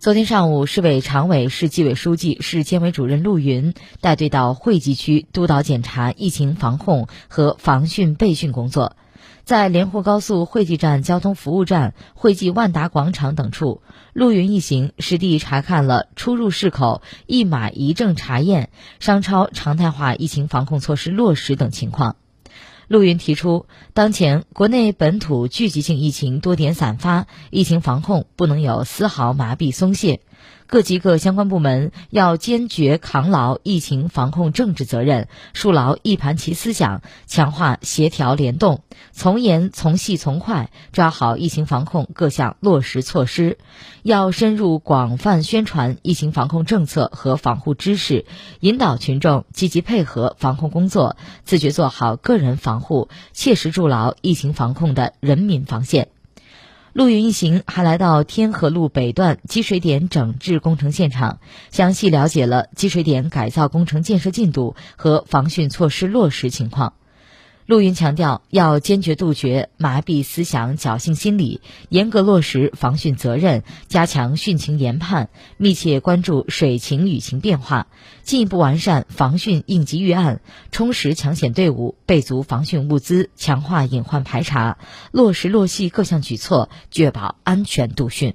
昨天上午，市委常委、市纪委书记、市监委主任陆云带队到惠济区督导检查疫情防控和防汛备汛工作。在连霍高速惠济站交通服务站、惠济万达广场等处，陆云一行实地查看了出入市口一码一证查验、商超常态化疫情防控措施落实等情况。陆云提出，当前国内本土聚集性疫情多点散发，疫情防控不能有丝毫麻痹松懈。各级各相关部门要坚决扛牢疫情防控政治责任，树牢一盘棋思想，强化协调联动，从严从细从快抓好疫情防控各项落实措施。要深入广泛宣传疫情防控政策和防护知识，引导群众积极配合防控工作，自觉做好个人防护，切实筑牢疫情防控的人民防线。陆云一行还来到天河路北段积水点整治工程现场，详细了解了积水点改造工程建设进度和防汛措施落实情况。陆云强调，要坚决杜绝麻痹思想、侥幸心理，严格落实防汛责任，加强汛情研判，密切关注水情雨情变化，进一步完善防汛应急预案，充实抢险队伍，备足防汛物资，强化隐患排查，落实落细各项举措，确保安全度汛。